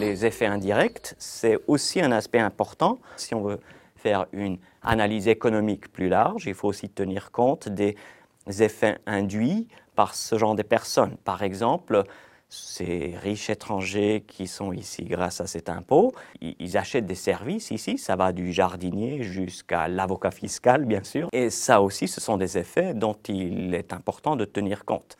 Les effets indirects, c'est aussi un aspect important. Si on veut faire une analyse économique plus large, il faut aussi tenir compte des effets induits par ce genre de personnes. Par exemple, ces riches étrangers qui sont ici grâce à cet impôt, ils achètent des services ici, ça va du jardinier jusqu'à l'avocat fiscal, bien sûr. Et ça aussi, ce sont des effets dont il est important de tenir compte.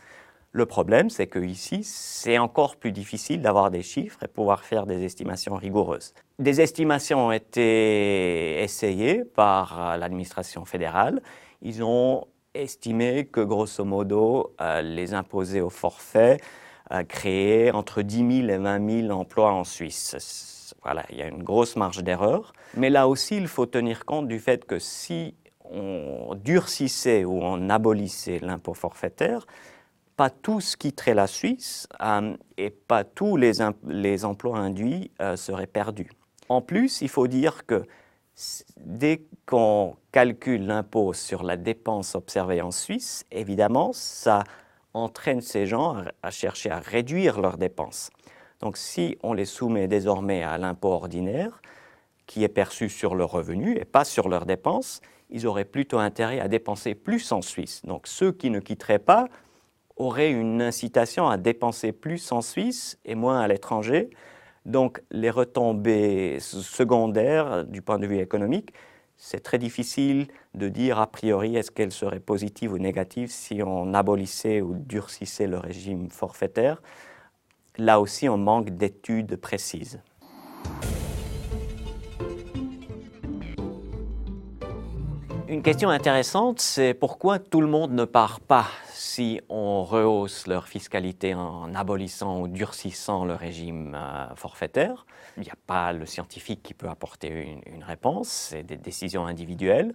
Le problème, c'est qu'ici, c'est encore plus difficile d'avoir des chiffres et pouvoir faire des estimations rigoureuses. Des estimations ont été essayées par l'administration fédérale. Ils ont estimé que, grosso modo, euh, les imposés au forfait a créé entre 10 000 et 20 000 emplois en Suisse. Voilà, il y a une grosse marge d'erreur. Mais là aussi, il faut tenir compte du fait que si on durcissait ou on abolissait l'impôt forfaitaire, pas tous quitteraient la Suisse euh, et pas tous les, les emplois induits euh, seraient perdus. En plus, il faut dire que dès qu'on calcule l'impôt sur la dépense observée en Suisse, évidemment, ça entraîne ces gens à, chercher à réduire leurs dépenses. Donc si on les soumet désormais à l'impôt ordinaire, qui est perçu sur leurs revenus et pas sur leurs dépenses, ils auraient plutôt intérêt à dépenser plus en Suisse. Donc ceux qui ne quitteraient pas auraient une incitation à dépenser plus en Suisse et moins à l'étranger. Donc les retombées secondaires du point de vue économique c'est très difficile de dire a priori est-ce qu'elle serait positive ou négative si on abolissait ou durcissait le régime forfaitaire. Là aussi, on manque d'études précises. Une question intéressante, c'est pourquoi tout le monde ne part pas si on rehausse leur fiscalité en abolissant ou durcissant le régime euh, forfaitaire? Il n'y a pas le scientifique qui peut apporter une, réponse, c'est des décisions individuelles.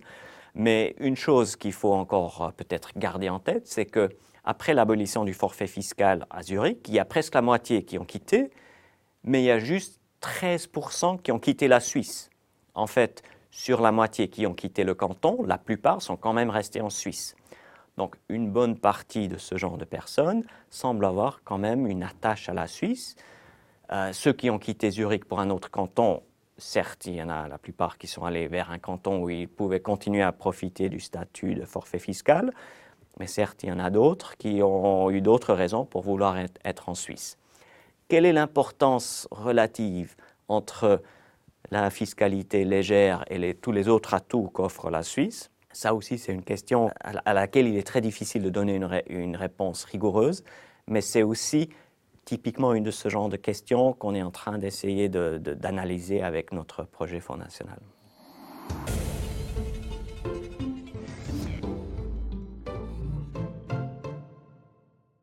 Mais une chose qu'il faut encore euh, peut-être garder en tête, c'est que après l'abolition du forfait fiscal à Zurich, il y a presque la moitié qui ont quitté, mais il y a juste 13% qui ont quitté la Suisse. En fait, sur la moitié qui ont quitté le canton, la plupart sont quand même restés en Suisse. Donc une bonne partie de ce genre de personnes semblent avoir quand même une attache à la Suisse. Euh, ceux qui ont quitté Zurich pour un autre canton, certes, il y en a la plupart qui sont allés vers un canton où ils pouvaient continuer à profiter du statut de forfait fiscal, mais certes, il y en a d'autres qui ont eu d'autres raisons pour vouloir être en Suisse. Quelle est l'importance relative entre la fiscalité légère et tous les autres atouts qu'offre la Suisse ça aussi, c'est une question à laquelle il est très difficile de donner une, réponse rigoureuse, mais c'est aussi typiquement une de ce genre de questions qu'on est en train d'essayer d'analyser avec notre projet Fonds national.